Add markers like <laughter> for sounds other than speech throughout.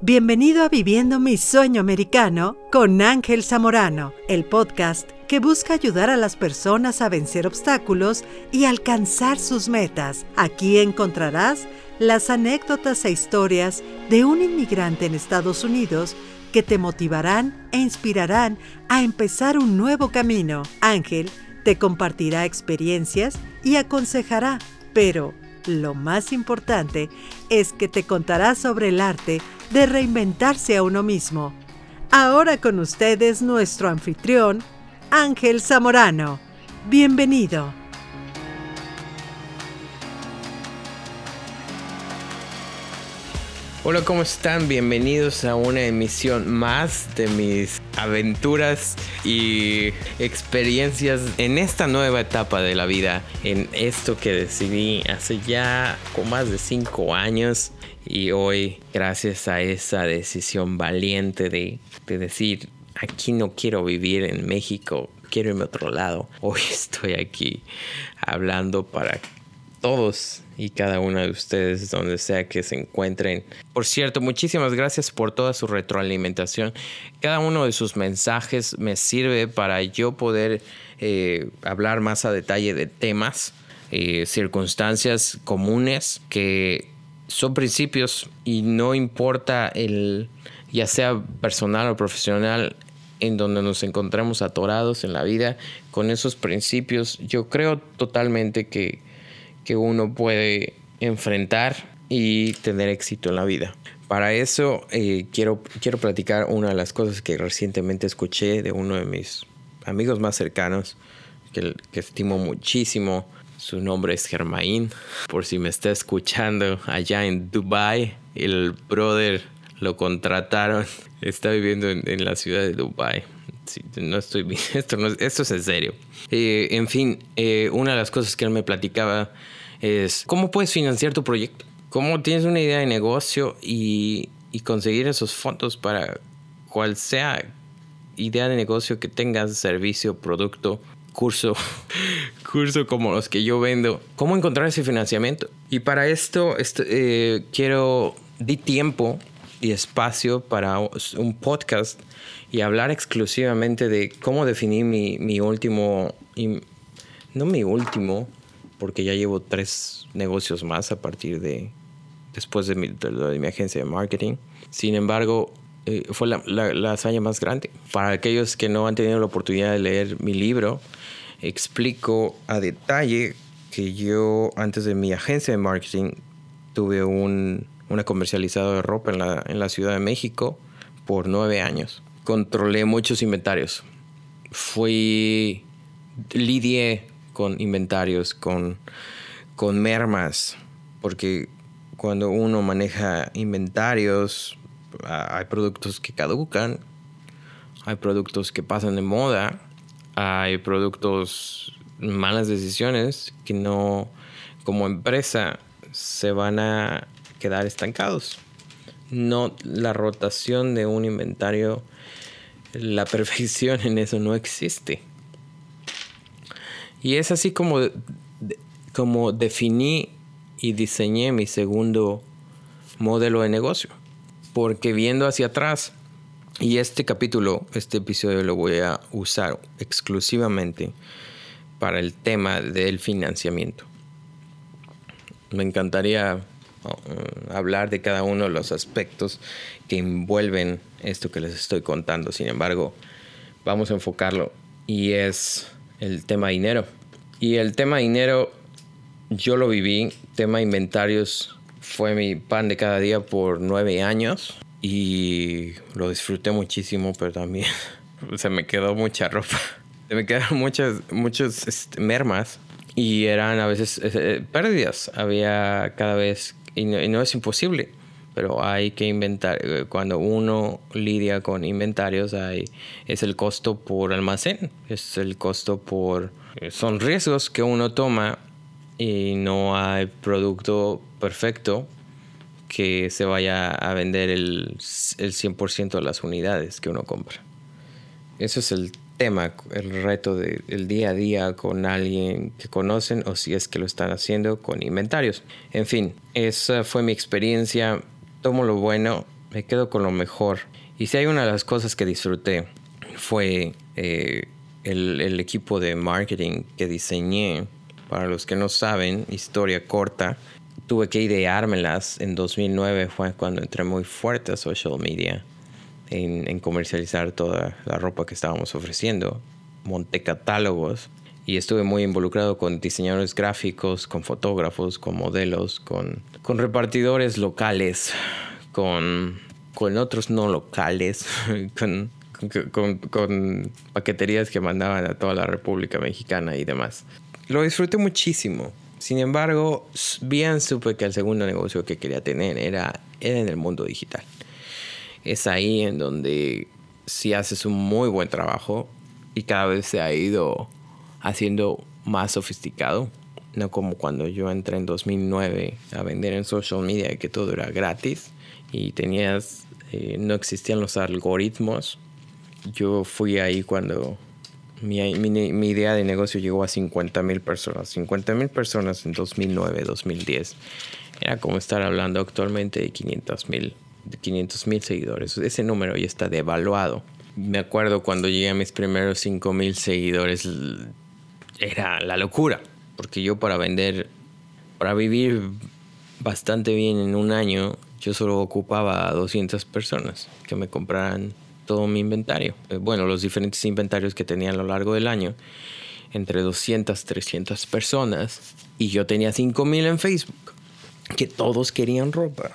Bienvenido a Viviendo mi Sueño Americano con Ángel Zamorano, el podcast que busca ayudar a las personas a vencer obstáculos y alcanzar sus metas. Aquí encontrarás las anécdotas e historias de un inmigrante en Estados Unidos que te motivarán e inspirarán a empezar un nuevo camino. Ángel te compartirá experiencias y aconsejará, pero lo más importante es que te contará sobre el arte de reinventarse a uno mismo. Ahora con ustedes nuestro anfitrión, Ángel Zamorano. Bienvenido. Hola, ¿cómo están? Bienvenidos a una emisión más de mis aventuras y experiencias en esta nueva etapa de la vida, en esto que decidí hace ya con más de cinco años y hoy, gracias a esa decisión valiente de decir, aquí no quiero vivir en México, quiero irme a otro lado, <laughs> hoy estoy aquí hablando para todos y cada uno de ustedes donde sea que se encuentren. Por cierto, muchísimas gracias por toda su retroalimentación. Cada uno de sus mensajes me sirve para yo poder eh, hablar más a detalle de temas, eh, circunstancias comunes que son principios y no importa el ya sea personal o profesional en donde nos encontremos atorados en la vida con esos principios, yo creo totalmente que que uno puede enfrentar y tener éxito en la vida. Para eso eh, quiero, quiero platicar una de las cosas que recientemente escuché de uno de mis amigos más cercanos, que, estimo muchísimo. Su nombre es Germain. Por si me está escuchando allá en Dubai, el brother lo contrataron. <laughs> Está viviendo en, la ciudad de Dubai. no estoy <laughs> esto, esto es en serio. Eh, en fin, eh, una de las cosas que él me platicaba es cómo puedes financiar tu proyecto, cómo tienes una idea de negocio y, conseguir esos fondos para cual sea idea de negocio que tengas, servicio, producto, curso, <laughs> curso como los que yo vendo, cómo encontrar ese financiamiento. Y para esto eh, quiero di tiempo y espacio para un podcast y hablar exclusivamente de cómo definir mi, mi último, no mi último, porque ya llevo tres negocios más a partir de después de mi, de, mi agencia de marketing. Sin embargo, eh, fue la, la, hazaña más grande. Para aquellos que no han tenido la oportunidad de leer mi libro, explico a detalle que yo antes de mi agencia de marketing tuve un, una comercializadora de ropa en la, en la Ciudad de México por nueve años. Controlé muchos inventarios. Fui, lidié con inventarios, con, con mermas, porque cuando uno maneja inventarios, hay productos que caducan, hay productos que pasan de moda, hay productos, malas decisiones que no, como empresa, se van a quedar estancados. No, la rotación de un inventario, la <laughs> perfección en eso no existe. Y es así como, como definí y diseñé mi segundo modelo de negocio. Porque viendo hacia atrás, y este capítulo, este episodio lo voy a usar exclusivamente para el tema del financiamiento. Me encantaría uh, hablar de cada uno de los aspectos que envuelven esto que les estoy contando. Sin embargo, vamos a enfocarlo y es el tema dinero. Y el tema dinero, yo lo viví. Tema inventarios fue mi pan de cada día por nueve años. Y lo disfruté muchísimo, pero también <laughs> se me quedó mucha ropa. <laughs> Se me quedaron muchas, muchas este, mermas. Y eran a veces eh, pérdidas. Había cada vez, y no es imposible pero hay que inventar, eh, cuando uno lidia con inventarios, hay, es el costo por almacén, es el costo por... Eh, son riesgos que uno toma y no hay producto perfecto que se vaya a vender el, el 100% de las unidades que uno compra. Eso es el tema, el reto del día a día con alguien que conocen o si es que lo están haciendo con inventarios. En fin, esa fue mi experiencia tomo lo bueno me quedo con lo mejor. Y si hay una de las cosas que disfruté fue eh, el, equipo de marketing que diseñé. Para los que no saben, historia corta, tuve que ideármelas en 2009 fue cuando entré muy fuerte a social media en, comercializar toda la ropa que estábamos ofreciendo monté catálogos y estuve muy involucrado con diseñadores gráficos, con fotógrafos, con modelos, con, con repartidores locales, con, con otros no locales, <laughs> con, con, paqueterías que mandaban a toda la República Mexicana y demás. Lo disfruté muchísimo. Sin embargo, bien supe que el segundo negocio que quería tener era en el mundo digital. Es ahí en donde si haces un muy buen trabajo y cada vez se ha ido haciendo más sofisticado. No como cuando yo entré en 2009 a vender en social media que todo era gratis y tenías, eh, no existían los algoritmos. Yo fui ahí cuando mi, mi, idea de negocio llegó a 50 mil personas. 50 mil personas en 2009, 2010. Era como estar hablando actualmente de 500 mil 500 mil seguidores. Ese número ya está devaluado. Me acuerdo cuando llegué a mis primeros 5 mil seguidores, era la locura. Porque yo para vender, para vivir bastante bien en un año, yo solo ocupaba a 200 personas que me compraran todo mi inventario. Eh, bueno, los diferentes inventarios que tenía a lo largo del año, entre 200, 300 personas, y yo tenía 5000 en Facebook, que todos querían ropa.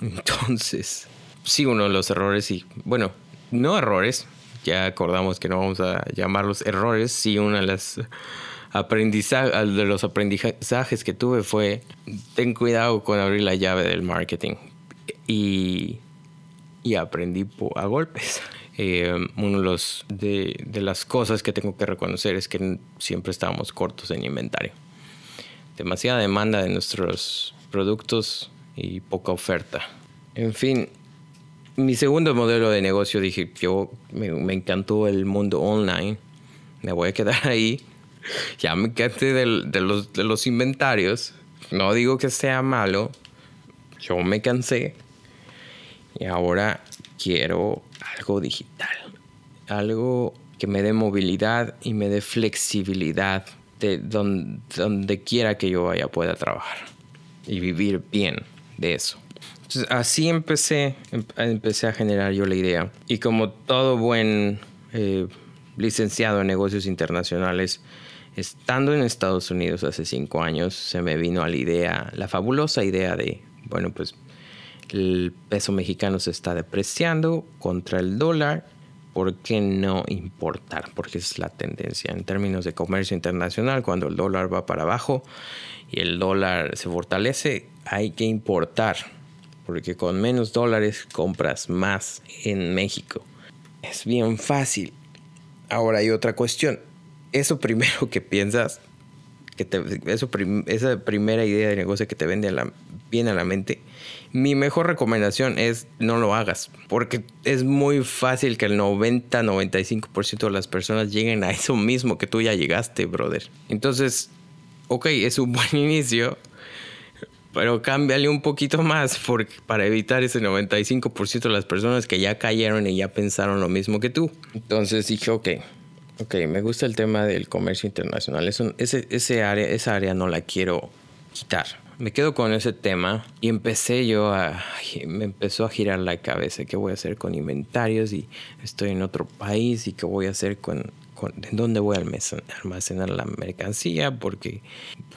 Entonces, sí, uno de los errores, y bueno, no errores, ya acordamos que no vamos a llamarlos errores, sí, una de las aprendizaje, de los aprendizajes que tuve fue ten cuidado con abrir la llave del marketing y, y aprendí a golpes. <laughs> Eh, uno de, los, de, de, las cosas que tengo que reconocer es que siempre estábamos cortos en inventario. Demasiada demanda de nuestros productos y poca oferta. En fin, mi segundo modelo de negocio dije, yo me, encantó el mundo online, me voy a quedar ahí. Ya me quedé de, los, inventarios. No digo que sea malo, yo me cansé. Y ahora quiero algo digital, algo que me dé movilidad y me dé flexibilidad de donde quiera que yo vaya pueda trabajar y vivir bien de eso. Así empecé, em, empecé a generar yo la idea. Y como todo buen eh, licenciado en negocios internacionales, estando en Estados Unidos hace cinco años, se me vino a la idea, la fabulosa idea de, bueno, pues el peso mexicano se está depreciando contra el dólar, ¿por qué no importar? Porque es la tendencia en términos de comercio internacional, cuando el dólar va para abajo y el dólar se fortalece, hay que importar, porque con menos dólares compras más en México. Es bien fácil. Ahora hay otra cuestión. Eso primero que piensas, que te, eso esa primera idea de negocio que te vende la, viene a la mente, mi mejor recomendación es no lo hagas, porque es muy fácil que el 90-95% de las personas lleguen a eso mismo que tú ya llegaste, brother. Entonces, ok, es un <laughs> buen inicio, pero cámbiale un poquito más para evitar ese 95% de las personas que ya cayeron y ya pensaron lo mismo que tú. Entonces dije, ok, ok, me gusta el tema del comercio internacional. ese, ese área, esa área no la quiero quitar me quedo con ese tema y empecé yo a, me empezó a girar la cabeza, ¿qué voy a hacer con inventarios? Y estoy en otro país y qué voy a hacer con ¿en dónde voy a almacenar la mercancía? Porque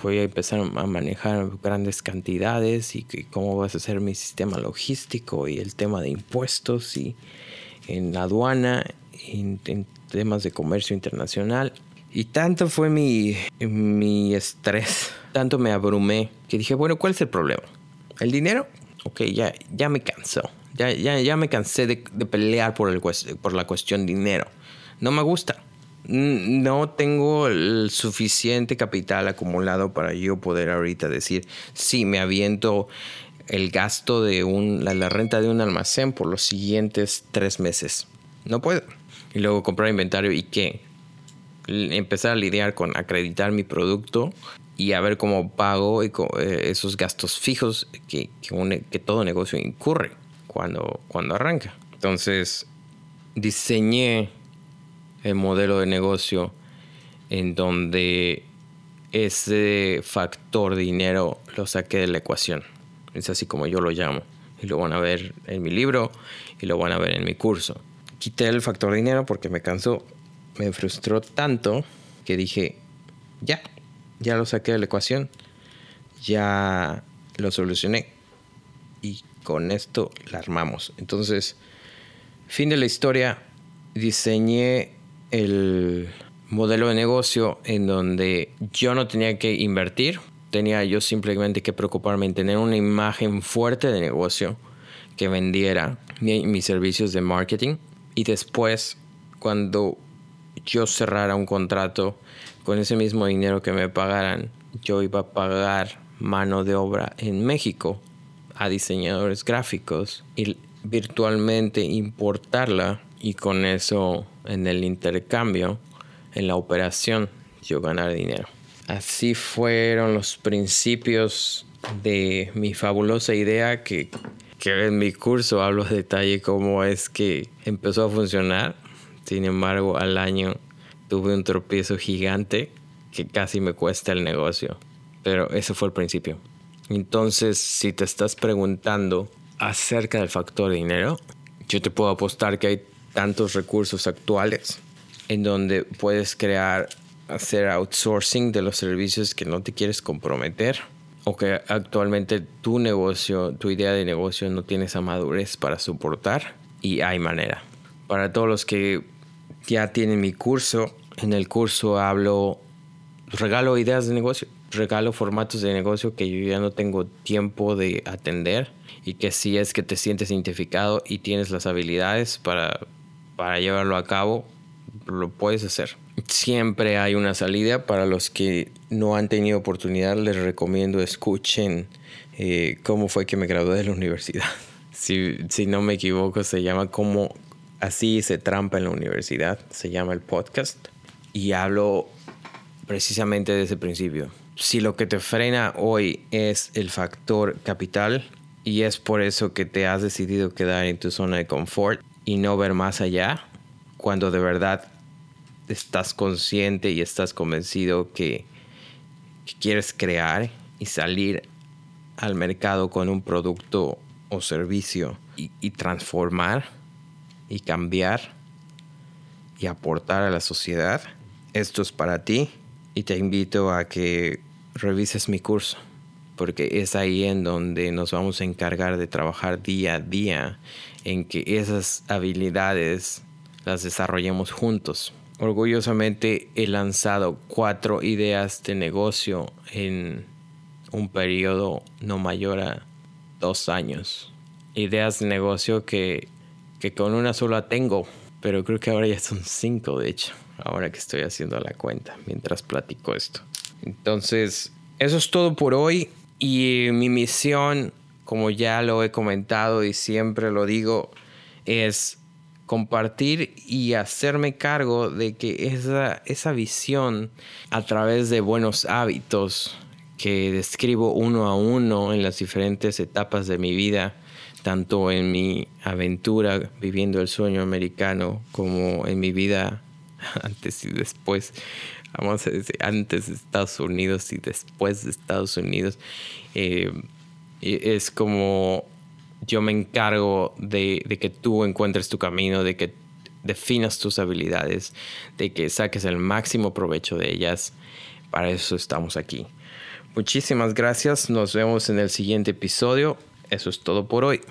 voy a empezar a manejar grandes cantidades y cómo vas a hacer mi sistema logístico y el tema de impuestos y en la aduana, en, en temas de comercio internacional. Y tanto fue mi, mi estrés, tanto me abrumé, que dije, bueno, ¿cuál es el problema? ¿El dinero? Ok, ya, ya me cansó. Ya, ya, ya me cansé de, de pelear por, el, por la cuestión dinero. No me gusta. No tengo el suficiente capital acumulado para yo poder ahorita decir, sí, me aviento el gasto de un, la, la renta de un almacén por los siguientes tres meses. No puedo. Y luego comprar inventario y qué empezar a lidiar con acreditar mi producto y a ver cómo pago eh, esos gastos fijos que, que, todo negocio incurre cuando, cuando arranca. Entonces, diseñé el modelo de negocio en donde ese factor dinero lo saqué de la ecuación. Es así como yo lo llamo. Y lo van a ver en mi libro y lo van a ver en mi curso. Quité el factor dinero porque me cansó, me frustró tanto que dije, ya, ya lo saqué de la ecuación, ya lo solucioné y con esto la armamos. Entonces, fin de la historia, diseñé el modelo de negocio en donde yo no tenía que invertir, tenía yo simplemente que preocuparme en tener una imagen fuerte de negocio que vendiera mis servicios de marketing. Y después cuando yo cerrara un contrato con ese mismo dinero que me pagaran, yo iba a pagar mano de obra en México a diseñadores gráficos y virtualmente importarla y con eso en el intercambio, en la operación, yo ganar dinero. Así fueron los principios de mi fabulosa idea que, que en mi curso hablo de detalle cómo es que empezó a funcionar. Sin embargo, al año tuve un tropiezo gigante que casi me cuesta el negocio. Pero ese fue el principio. Entonces, si te estás preguntando acerca del factor dinero, yo te puedo apostar que hay tantos recursos actuales en donde puedes crear, hacer outsourcing de los servicios que no te quieres comprometer o que actualmente tu negocio, tu idea de negocio no tiene esa madurez para soportar y hay manera. Para todos los que ya tienen mi curso, en el curso hablo, regalo ideas de negocio, regalo formatos de negocio que yo ya no tengo tiempo de atender y que si es que te sientes identificado y tienes las habilidades para, para llevarlo a cabo, lo puedes hacer. Siempre hay una salida para los que no han tenido oportunidad, les recomiendo escuchen eh, cómo fue que me gradué de la universidad. <laughs> Si, si no me equivoco, se llama como así se trampa en la universidad, se llama el podcast y hablo precisamente de ese principio. Si lo que te frena hoy es el factor capital y es por eso que te has decidido quedar en tu zona de confort y no ver más allá, cuando de verdad estás consciente y estás convencido que, quieres crear y salir al mercado con un producto o servicio y transformar y cambiar y aportar a la sociedad, esto es para ti y te invito a que revises mi curso porque es ahí en donde nos vamos a encargar de trabajar día a día en que esas habilidades las desarrollemos juntos. Orgullosamente he lanzado cuatro ideas de negocio en un periodo no mayor a dos años. Ideas de negocio que, que con una sola tengo pero creo que ahora ya son cinco, de hecho, ahora que estoy haciendo la cuenta mientras platico esto. Entonces, eso es todo por hoy y mi misión, como ya lo he comentado y siempre lo digo, es compartir y hacerme cargo de que esa, esa visión a través de buenos hábitos que describo uno a uno en las diferentes etapas de mi vida, tanto en mi aventura viviendo el sueño americano como en mi vida <laughs> antes y después, vamos a decir, antes de Estados Unidos y después de Estados Unidos. Eh, es como yo me encargo de, de, que tú encuentres tu camino, de que definas tus habilidades, de que saques el máximo provecho de ellas. Para eso estamos aquí. Muchísimas gracias. Nos vemos en el siguiente episodio. Eso es todo por hoy.